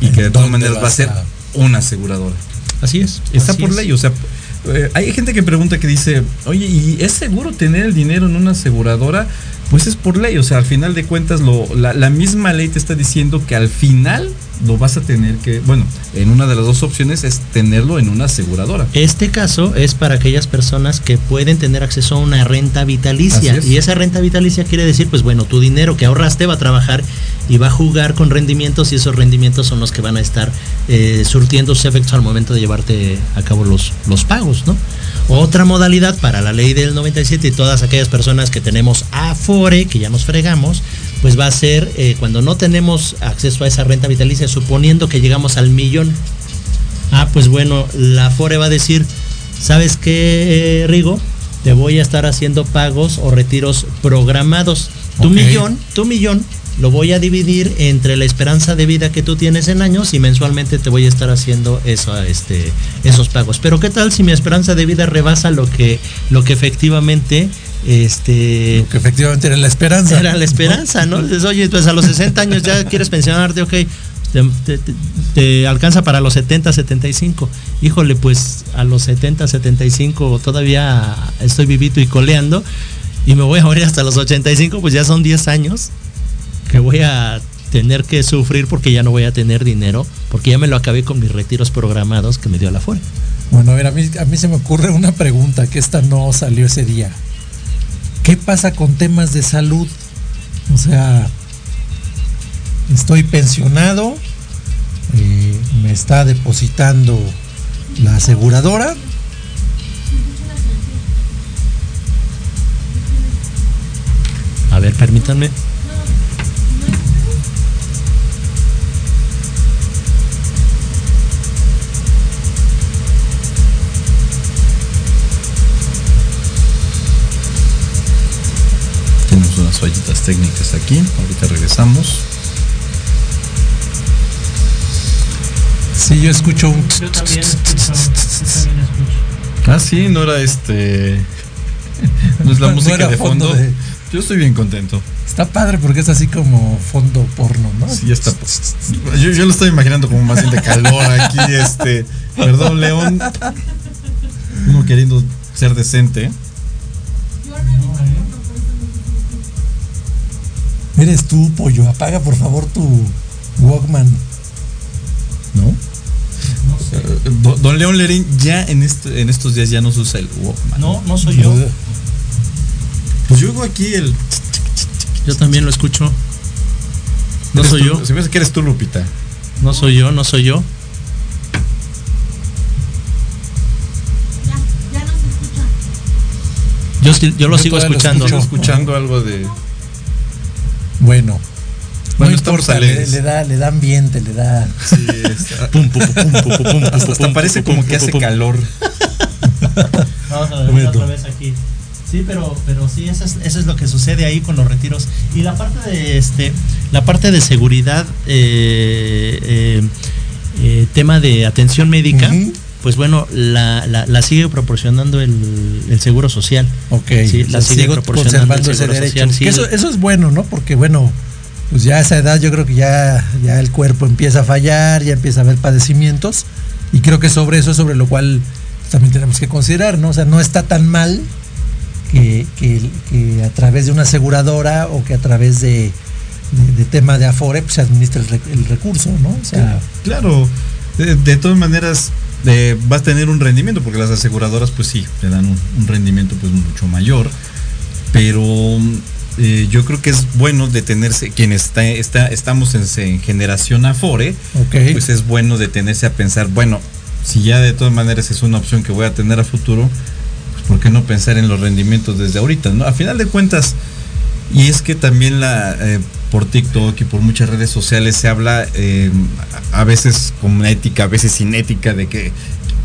y que de todas ¿Dónde maneras va a ser una aseguradora. Así es. Está así por es. ley, o sea, eh, hay gente que pregunta que dice, oye, ¿y es seguro tener el dinero en una aseguradora? Pues es por ley, o sea, al final de cuentas lo, la, la misma ley te está diciendo que al final lo vas a tener que, bueno, en una de las dos opciones es tenerlo en una aseguradora. Este caso es para aquellas personas que pueden tener acceso a una renta vitalicia. Es. Y esa renta vitalicia quiere decir, pues bueno, tu dinero que ahorraste va a trabajar y va a jugar con rendimientos y esos rendimientos son los que van a estar eh, surtiendo sus efectos al momento de llevarte a cabo los, los pagos, ¿no? Otra modalidad para la ley del 97 y todas aquellas personas que tenemos Afore, que ya nos fregamos, pues va a ser eh, cuando no tenemos acceso a esa renta vitalicia, suponiendo que llegamos al millón. Ah, pues bueno, la Afore va a decir, ¿sabes qué, eh, Rigo? Te voy a estar haciendo pagos o retiros programados. Tu millón, tu millón, lo voy a dividir entre la esperanza de vida que tú tienes en años y mensualmente te voy a estar haciendo eso, este, esos pagos. Pero ¿qué tal si mi esperanza de vida rebasa lo que, lo que efectivamente, este, Que efectivamente era la esperanza. era la esperanza, ¿no? Dices, oye, pues a los 60 años ya (laughs) quieres pensionarte, ok, te, te- te- te alcanza para los 70, 75. Híjole, pues a los 70, 75 todavía estoy vivito y coleando y me voy a morir hasta los 85, pues ya son 10 años que voy a tener que sufrir porque ya no voy a tener dinero, porque ya me lo acabé con mis retiros programados que me dio la fuera. Bueno, a ver, a mí, a mí se me ocurre una pregunta que esta no salió ese día. ¿Qué pasa con temas de salud? O sea, estoy pensionado, eh, me está depositando la aseguradora. A ver, permítanme. Tenemos unas fallitas técnicas aquí, ahorita regresamos. Sí, yo escucho un... Ah, sí, no era este... (laughs) No es la música de fondo. fondo de- Yo estoy bien contento. Está padre porque es así como fondo porno, ¿no? Sí, ya está. Yo, yo lo estoy imaginando como más bien de calor aquí, (laughs) este. Perdón, León. Uno queriendo ser decente. Eres tú, pollo, apaga por favor tu Walkman. ¿No? Eh, do- Don León Lerín ya en, este- en estos días ya no se usa el Walkman. No, no soy yo. Yo aquí el. Yo también lo escucho. No soy tú- yo. Se me hace que eres tú, Lupita. No soy yo, no soy yo. Yo, sí- yo lo Yo sigo todavía lo escuchando. Estoy escuchando algo de. Bueno, Bueno, no importa, le, le da, le da ambiente, le da. Sí, está- Pum, pum, pum, pum, pum, pum, hasta, pum, hasta pum, parece pum, como pum, que hace calor. (laughs) Vamos a ver Bueno. otra vez aquí. Sí, pero, pero sí, eso es, eso es lo que sucede ahí con los retiros. Y la parte de este, la parte de seguridad, eh, eh, eh, tema de atención médica, pues bueno, la, la, la sigue proporcionando el, el seguro social. Ok, Sí, la sigue proporcionando conservando el ese seguro derecho. social, sí. Eso, eso es bueno, ¿no? Porque bueno, pues ya a esa edad yo creo que ya, ya el cuerpo empieza a fallar, ya empieza a haber padecimientos. Y creo que sobre eso es sobre lo cual también tenemos que considerar, ¿no? O sea, no está tan mal que, que- que a través de una aseguradora o que a través de, de, de tema de Afore pues, se administre el, rec- el recurso, ¿no? O sea, Claro, de, de todas maneras eh, vas a tener un rendimiento porque las aseguradoras pues sí, te dan un, un rendimiento pues mucho mayor, pero eh, yo creo que es bueno detenerse, quien está, está estamos en, en generación Afore, ok. pues es bueno detenerse a pensar, bueno, si ya de todas maneras es una opción que voy a tener a futuro, ¿por qué no pensar en los rendimientos desde ahorita? ¿no? A final de cuentas, y es que también la eh, por TikTok y por muchas redes sociales se habla eh, a veces con ética, a veces sin ética, de que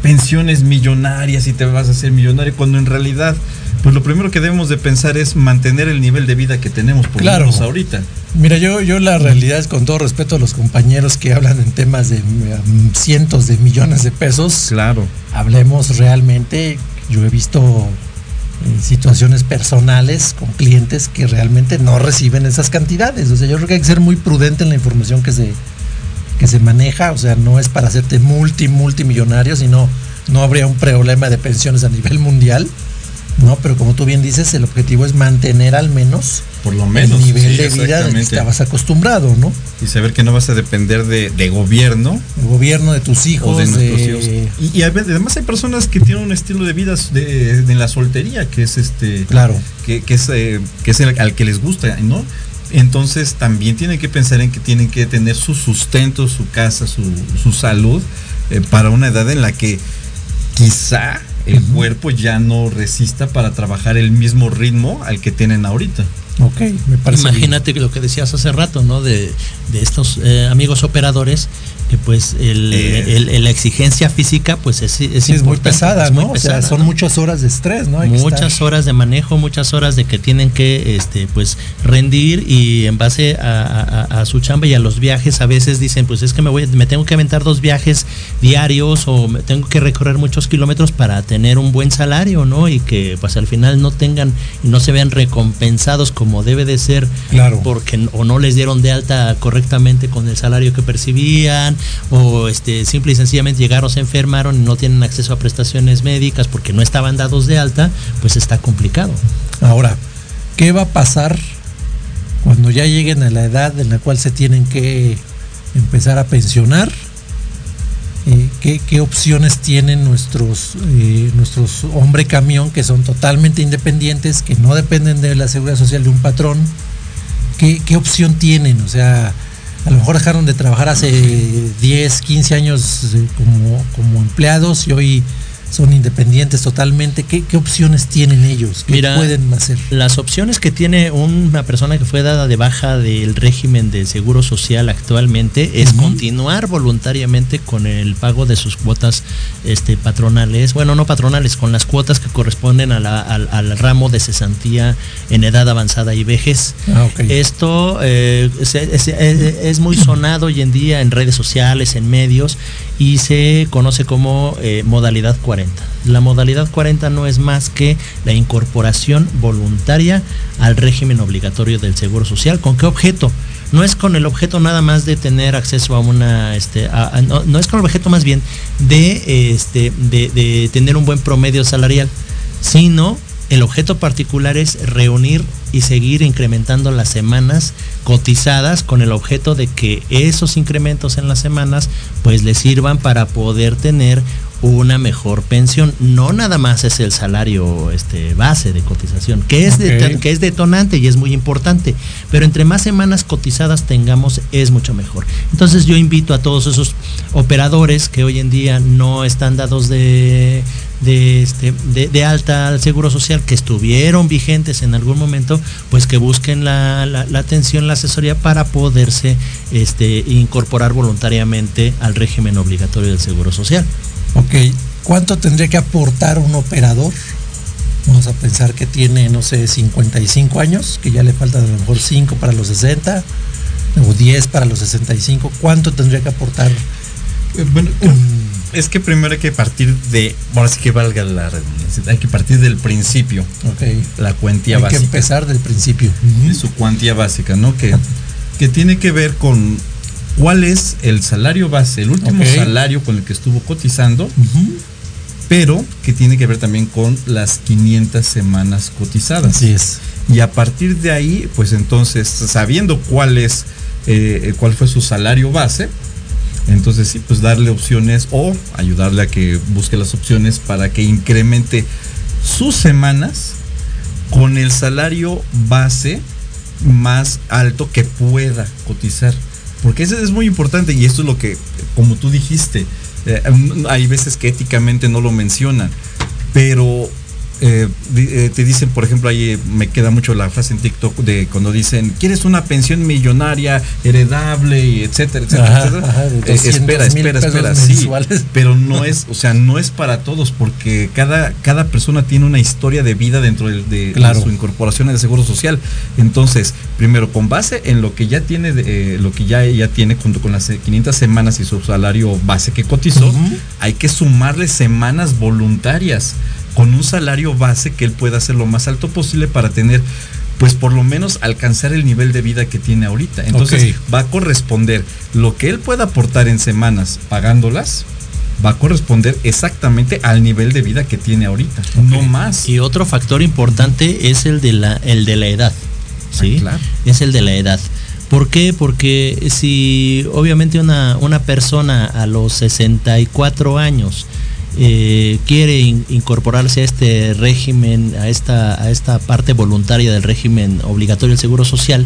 pensiones millonarias y te vas a hacer millonario, cuando en realidad, pues lo primero que debemos de pensar es mantener el nivel de vida que tenemos por Claro. menos ahorita. Mira, yo, yo la realidad es con todo respeto a los compañeros que hablan en temas de mm, cientos de millones de pesos. Claro. Hablemos realmente, yo he visto eh, situaciones personales con clientes que realmente no reciben esas cantidades. O sea, yo creo que hay que ser muy prudente en la información que se, que se maneja. O sea, no es para hacerte multi, multimillonario, sino no habría un problema de pensiones a nivel mundial. No, pero como tú bien dices, el objetivo es mantener al menos, Por lo menos. el nivel sí, de vida del que estabas acostumbrado, ¿no? Y saber que no vas a depender de, de gobierno El gobierno de tus hijos, o de nuestros de- hijos. Y, además hay personas que tienen un estilo de vida de, de la soltería, que es este. Claro. Que, que es, eh, que es el, al que les gusta, ¿no? Entonces también tienen que pensar en que tienen que tener su sustento, su casa, su, su salud, eh, para una edad en la que quizá el cuerpo ya no resista para trabajar el mismo ritmo al que tienen ahorita. Ok, me parece. Imagínate lo que decías hace rato, ¿no? De, de estos eh, amigos operadores, que pues el, Eh. el- el- la exigencia física pues es, es, Sí, es muy pesada, es muy ¿no? o sea, son ¿no? muchas horas de estrés, ¿no? Hay muchas horas de manejo, muchas horas de que tienen que este pues rendir y en base a, a- a su chamba y a los viajes a veces dicen pues es que me voy me tengo que aventar dos viajes diarios o me tengo que recorrer muchos kilómetros para tener un buen salario, ¿no? Y que pues al final no tengan y no se vean recompensados como debe de ser Claro. porque o no les dieron de alta correctamente con el salario que percibían o este simple y sencillamente llegaron se enfermaron no tienen acceso a prestaciones médicas porque no estaban dados de alta pues está complicado Ahora, ¿qué va a pasar cuando ya lleguen a la edad en la cual se tienen que empezar a pensionar? Eh, ¿qué, qué opciones tienen nuestros, eh, nuestros hombre camión que son totalmente independientes, que no dependen de la seguridad social de un patrón? ¿Qué, qué opción tienen? O sea, a lo mejor dejaron de trabajar hace 10, 15 años eh, como, como empleados y hoy son independientes totalmente. ¿Qué, qué opciones tienen ellos? ¿Qué Mira, pueden hacer? Las opciones que tiene una persona que fue dada de baja del régimen de seguro social actualmente es continuar voluntariamente con el pago de sus cuotas este, patronales, bueno, no patronales, con las cuotas que corresponden a la- al, al ramo de cesantía en edad avanzada y vejez. Ah, ok. Esto eh, se- es, es- es muy sonado hoy en día en redes sociales, en medios, y se conoce como eh, modalidad 40. La modalidad 40 no es más que la incorporación voluntaria al régimen obligatorio del Seguro Social. ¿Con qué objeto? No es con el objeto nada más de tener acceso a una, este, no, es con el objeto más bien de, este, de, de tener un buen promedio salarial, sino el objeto particular es reunir y seguir incrementando las semanas cotizadas con el objeto de que esos incrementos en las semanas pues le sirvan para poder tener una mejor pensión. No nada más es el salario este, base de cotización, que es, de- que es detonante y es muy importante, pero entre más semanas cotizadas tengamos es mucho mejor. Entonces yo invito a todos esos operadores que hoy en día no están dados de, de, este, de, de alta al Seguro Social, que estuvieron vigentes en algún momento, pues que busquen la, la- la atención, la asesoría para poderse este, incorporar voluntariamente al régimen obligatorio del Seguro Social. Ok, ¿cuánto tendría que aportar un operador? Vamos a pensar que tiene, no sé, 55 años, que ya le faltan a lo mejor 5 para los 60 o 10 para los 65. ¿Cuánto tendría que aportar? Eh, Bueno, es que primero hay que partir de, ahora sí que valga la redundancia, hay que partir del principio, Ok, la cuantía hay que básica. empezar del principio. de su cuantía básica, ¿no? Que, que tiene que ver con cuál es el salario base, el último salario con el que estuvo cotizando, pero que tiene que ver también con las 500 semanas cotizadas. Así es. Y a partir de ahí, pues entonces, sabiendo cuál es, eh, cuál fue su salario base, entonces sí, pues darle opciones o ayudarle a que busque las opciones para que incremente sus semanas con el salario base más alto que pueda cotizar. Porque eso es muy importante y esto es lo que, como tú dijiste, eh, hay veces que éticamente no lo mencionan, pero eh, eh, te dicen, por ejemplo, ahí eh, me queda mucho la frase en TikTok de cuando dicen, ¿quieres una pensión millonaria, heredable, y etcétera, etcétera, Ajá, etcétera? ajá, de Eh, 200 espera, espera, espera, sí, (laughs) pero no es, o sea, no es para todos porque cada, cada persona tiene una historia de vida dentro de, de Claro. su incorporación al seguro social. Entonces, primero con base en lo que ya tiene, eh, lo que ya, ya tiene junto con las 500 semanas y su salario base que cotizó, hay que sumarle semanas voluntarias con un salario base que él pueda hacer lo más alto posible para tener pues por lo menos alcanzar el nivel de vida que tiene ahorita. Entonces va a corresponder lo que él pueda aportar en semanas pagándolas, va a corresponder exactamente al nivel de vida que tiene ahorita, no más. Y otro factor importante es el de la, el de la edad. ¿sí? Ah, claro. Es el de la edad. ¿Por qué? Porque si obviamente una, una persona a los 64 años eh, quiere in- incorporarse a este régimen, a esta, a esta parte voluntaria del régimen obligatorio del Seguro Social,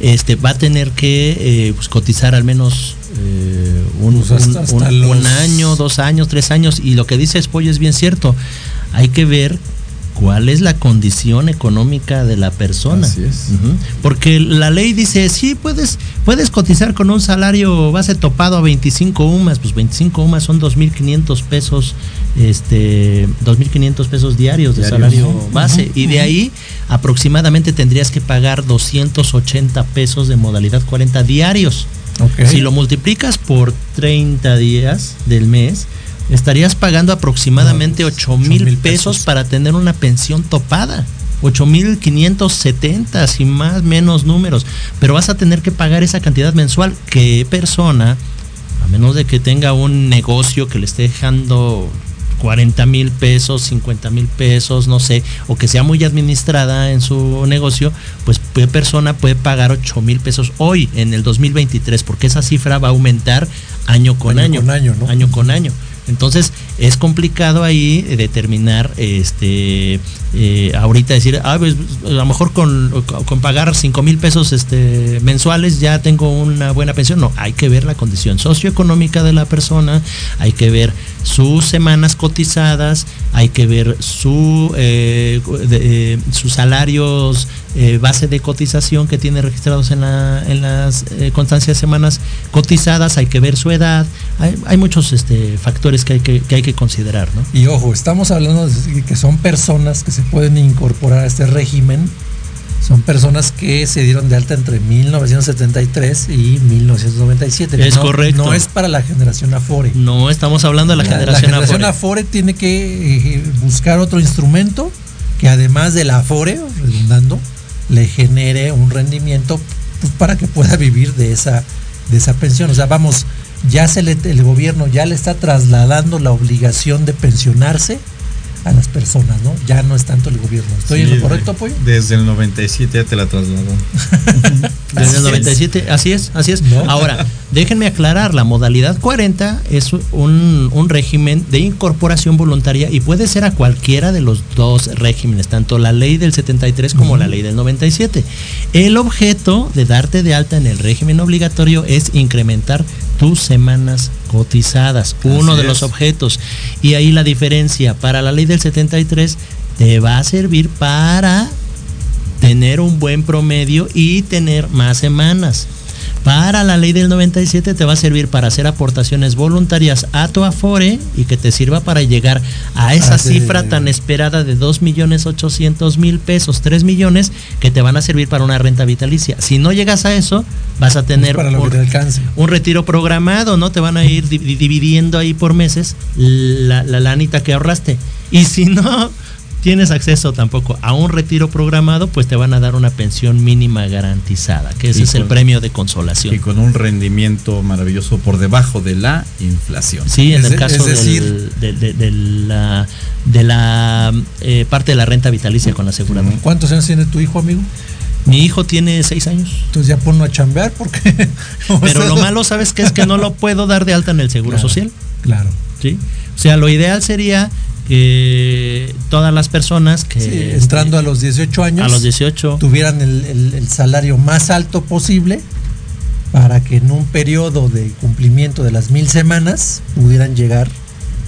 este, va a tener que eh, pues, cotizar al menos eh, un, Pues hasta- un- hasta un- los- un año, dos años, tres años. Y lo que dice Spoy es bien cierto. Hay que ver cuál es la condición económica de la persona. Así es. Porque la ley dice, sí, puedes, puedes cotizar con un salario base topado a 25 UMAS, pues 25 UMAS son 2.500 pesos, este, 2.500 pesos diarios de salario base. Y de ahí aproximadamente tendrías que pagar 280 pesos de modalidad 40 diarios. Si lo multiplicas por 30 días del mes, estarías pagando aproximadamente No, 8 mil 8,000 pesos pesos. para tener una pensión topada. 8.570, sin más, menos números. Pero vas a tener que pagar esa cantidad mensual. ¿Qué persona, a menos de que tenga un negocio que le esté dejando 40 mil pesos, 50 mil pesos, no sé, o que sea muy administrada en su negocio, pues qué persona puede pagar 8 mil pesos hoy en el 2023, porque esa cifra va a aumentar año con Año año. con año, ¿no? Año con año. Entonces es complicado ahí eh, determinar, este, eh, ahorita decir, ah, pues, a lo mejor con, pagar 5 mil pesos este, mensuales ya tengo una buena pensión. No, hay que ver la condición socioeconómica de la persona, hay que ver sus semanas cotizadas, hay que ver su, eh, sus salarios eh, base de cotización que tiene registrados en, la- en las eh, constancias de semanas cotizadas, hay que ver su edad, hay, hay muchos este, factores que hay que, que hay que considerar, ¿no? Y ojo, estamos hablando de que son personas que se pueden incorporar a este régimen. Son personas que se dieron de alta entre 1973 y 1997. Es No- correcto. No es para la generación Afore. No estamos hablando de la, generación, Afore. Afore tiene que eh, buscar otro instrumento que además de la Afore, redundando, le genere un rendimiento pues, para que pueda vivir de esa, de esa pensión. O sea, vamos, ya se le, el gobierno ya le está trasladando la obligación de pensionarse a las personas, ¿no? Ya no es tanto el gobierno. ¿Estoy en lo correcto, apoyo? Desde el 97 ya te la trasladó. (laughs) Desde Así el es. 97, así es, así es. ¿No? Ahora, déjenme aclarar, la modalidad 40 es un, un régimen de incorporación voluntaria y puede ser a cualquiera de los dos regímenes, tanto la ley del 73 como la ley del 97. El objeto de darte de alta en el régimen obligatorio es incrementar tus semanas cotizadas, uno Así de los objetos. Y ahí la diferencia para la ley del 73 te va a servir para tener un buen promedio y tener más semanas. Para la ley del 97 te va a servir para hacer aportaciones voluntarias a tu Afore y que te sirva para llegar a esa Ah, sí. cifra tan esperada de 2 millones 800 mil pesos, 3 millones que te van a servir para una renta vitalicia. Si no llegas a eso, vas a tener para un- te alcance. un retiro programado, ¿no? Te van a ir di- di- dividiendo ahí por meses la, la lanita que ahorraste. Y si no tienes acceso tampoco a un retiro programado, pues te van a dar una pensión mínima garantizada, que ese Y es el premio de consolación. Y con un rendimiento maravilloso por debajo de la inflación. Sí, en Es el caso es decir- del- de, de- de la, de la eh, parte de la renta vitalicia con la aseguradora. ¿Cuántos años tiene tu hijo, amigo? Mi hijo tiene seis años. Entonces ya ponlo a chambear porque... (laughs) Pero lo malo, ¿sabes qué? Es que no lo puedo dar de alta en el Seguro Claro. Social. Claro. ¿sí? O sea, lo ideal sería que todas las personas que Sí, entrando a los 18 años, a los 18 tuvieran el, el- el salario más alto posible para que en un periodo de cumplimiento de las mil semanas pudieran llegar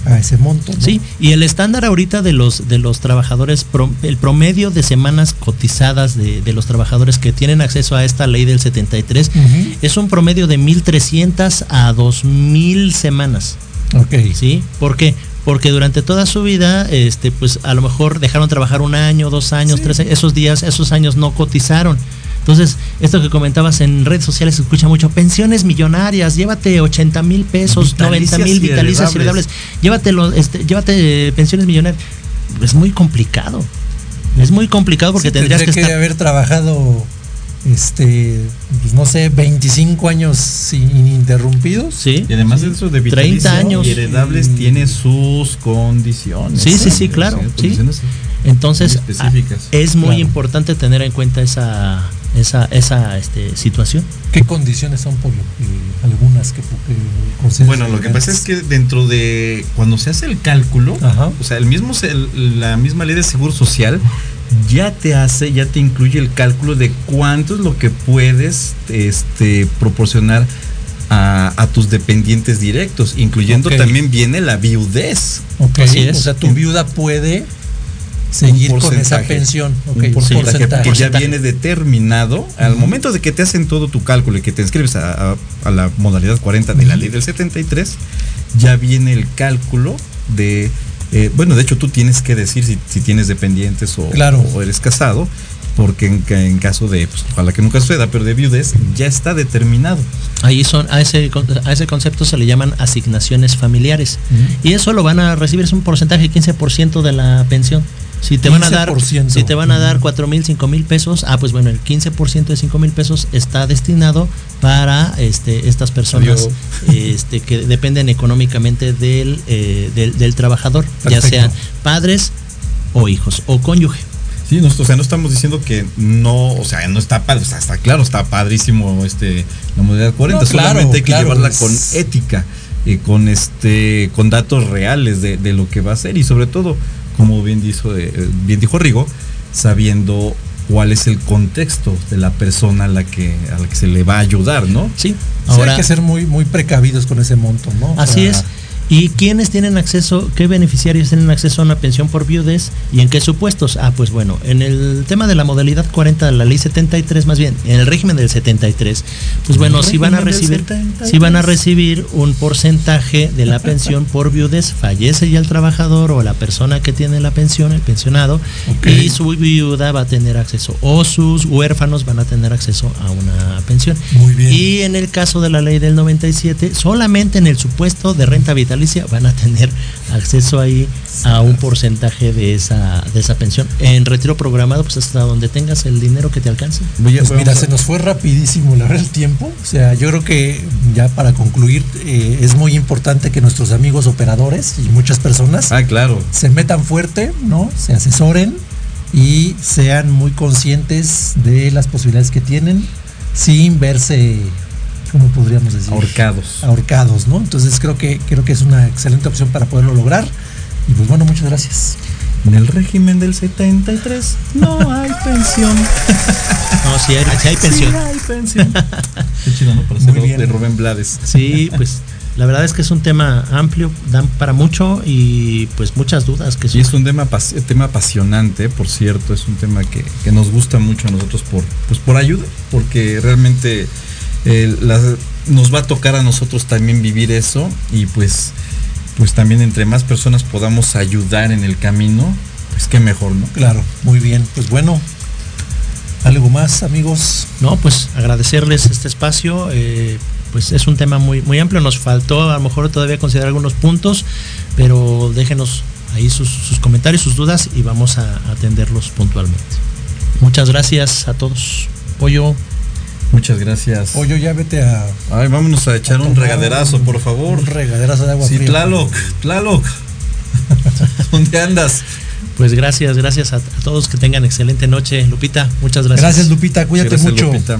a ese monto. ¿no? Sí, y el estándar ahorita de los de los trabajadores, el promedio de semanas cotizadas de, de los trabajadores que tienen acceso a esta ley del 73 Ujú. es un promedio de 1.300 a 2.000 semanas. Ok. ¿Sí? ¿Por qué? Porque durante toda su vida, este, pues a lo mejor dejaron trabajar un año, dos años, Sí. tres años, esos días, esos años no cotizaron. Entonces, esto que comentabas en redes sociales se escucha mucho, pensiones millonarias, llévate 80 mil pesos, 90 mil vitalicias heredables, llévatelo, este, llévate pensiones millonarias. Es muy complicado. Es muy complicado porque Sí, tendrías que, tendría estar haber trabajado, este, pues no sé, 25 años sin- ininterrumpidos. Sí. Y además eso de 30 vitalicio años. y heredables tiene sus condiciones. Sí, sí, sí, claro, sí. Entonces, muy específicas. a- es muy Claro. importante tener en cuenta esa esa esa este, situación. ¿Qué condiciones son por lo que algunas que, que consideras Bueno, lo que pasa es que dentro de cuando se hace el cálculo, Ajá. o sea, el mismo la misma ley de seguro social ya te hace, ya te incluye el cálculo de cuánto es lo que puedes este proporcionar a, a tus dependientes directos, incluyendo también viene la viudez. Ok, Así es. O sea, tu viuda puede seguir con esa pensión. Ok, un porcentaje, porcentaje. que ya viene determinado al momento de que te hacen todo tu cálculo y que te inscribes a, a- a la modalidad 40 de la ley del 73, ya viene el cálculo de, eh, bueno, de hecho tú tienes que decir si, si tienes dependientes o, Claro. o eres casado, porque en, ca- en caso de, pues, ojalá que nunca suceda, pero de viudez ya está determinado. Ahí son a ese a ese concepto se le llaman asignaciones familiares y eso lo van a recibir es un porcentaje 15% de la pensión. Si te van a dar 15%. si te van a dar cuatro mil, cinco mil pesos, ah pues bueno, el 15% de cinco mil pesos está destinado para este estas personas (laughs) este que dependen económicamente del eh, del, del trabajador, ya sean padres o hijos o cónyuge. Sí, no, o sea, no estamos diciendo que no, o sea, no está padre, o sea, está claro, está padrísimo este la modalidad 40, No, claro, solamente hay que claro, llevarla con ética, eh, con este, con datos reales de, de lo que va a ser y sobre todo, como bien dijo, eh, bien dijo Rigo, sabiendo cuál es el contexto de la persona a la que a la que se le va a ayudar, ¿no? Sí. Ahora hay que ser muy, muy precavidos con ese monto, ¿no? Así es. ¿Y quiénes tienen acceso, qué beneficiarios tienen acceso a una pensión por viudez y en qué supuestos? Ah, pues bueno, en el tema de la modalidad 40 de la ley 73, más bien, en el régimen del 73, pues bueno, si van a recibir, 73. si van a recibir un porcentaje de la pensión (laughs) por viudez, fallece ya el trabajador o la persona que tiene la pensión, el pensionado, y su viuda va a tener acceso, o sus huérfanos van a tener acceso a una pensión. Muy bien. Y en el caso de la ley del 97, solamente en el supuesto de renta van a tener acceso ahí a un porcentaje de esa, de esa pensión. En retiro programado, pues hasta donde tengas el dinero que te alcance. Pues mira, se nos fue rapidísimo la verdad el tiempo. O sea, yo creo que ya para concluir eh, es muy importante que nuestros amigos operadores y muchas personas Ah, claro. se metan fuerte, ¿no? Se asesoren y sean muy conscientes de las posibilidades que tienen sin verse, ¿cómo podríamos decir? Ahorcados. Ahorcados, ¿no? Entonces creo que creo que es una excelente opción para poderlo lograr. Y pues bueno, muchas gracias. En el régimen del 73 no (laughs) hay pensión. No, hay, sí hay pensión. Sí hay pensión. (laughs) Qué chido, ¿no? Para Muy ser bien. de Rubén Blades. Sí, pues la verdad es que es un tema amplio, dan para mucho y pues muchas dudas que Y es un tema, tema apasionante, por cierto, es un tema que, que nos gusta mucho a nosotros por, pues por ayuda, porque realmente eh, las- nos va a tocar a nosotros también vivir eso y pues, pues también entre más personas podamos ayudar en el camino, pues qué mejor, ¿no? Claro, muy bien. Pues bueno, algo más, amigos. No, pues agradecerles este espacio. eh, pues es un tema muy, muy amplio. Nos faltó a lo mejor todavía considerar algunos puntos, pero déjenos ahí sus, sus comentarios, sus dudas y vamos a atenderlos puntualmente. Muchas gracias a todos. Pollo, Muchas gracias. Oye, ya vete a Ay, vámonos a echar un regaderazo, por favor. un regaderazo de agua Sí, fría. Tlaloc, Tlaloc. (laughs) ¿Dónde andas? pues gracias, gracias a, a todos. Que tengan excelente noche. Lupita, muchas gracias. Gracias, Lupita. Cuídate Gracias, mucho. Lupita.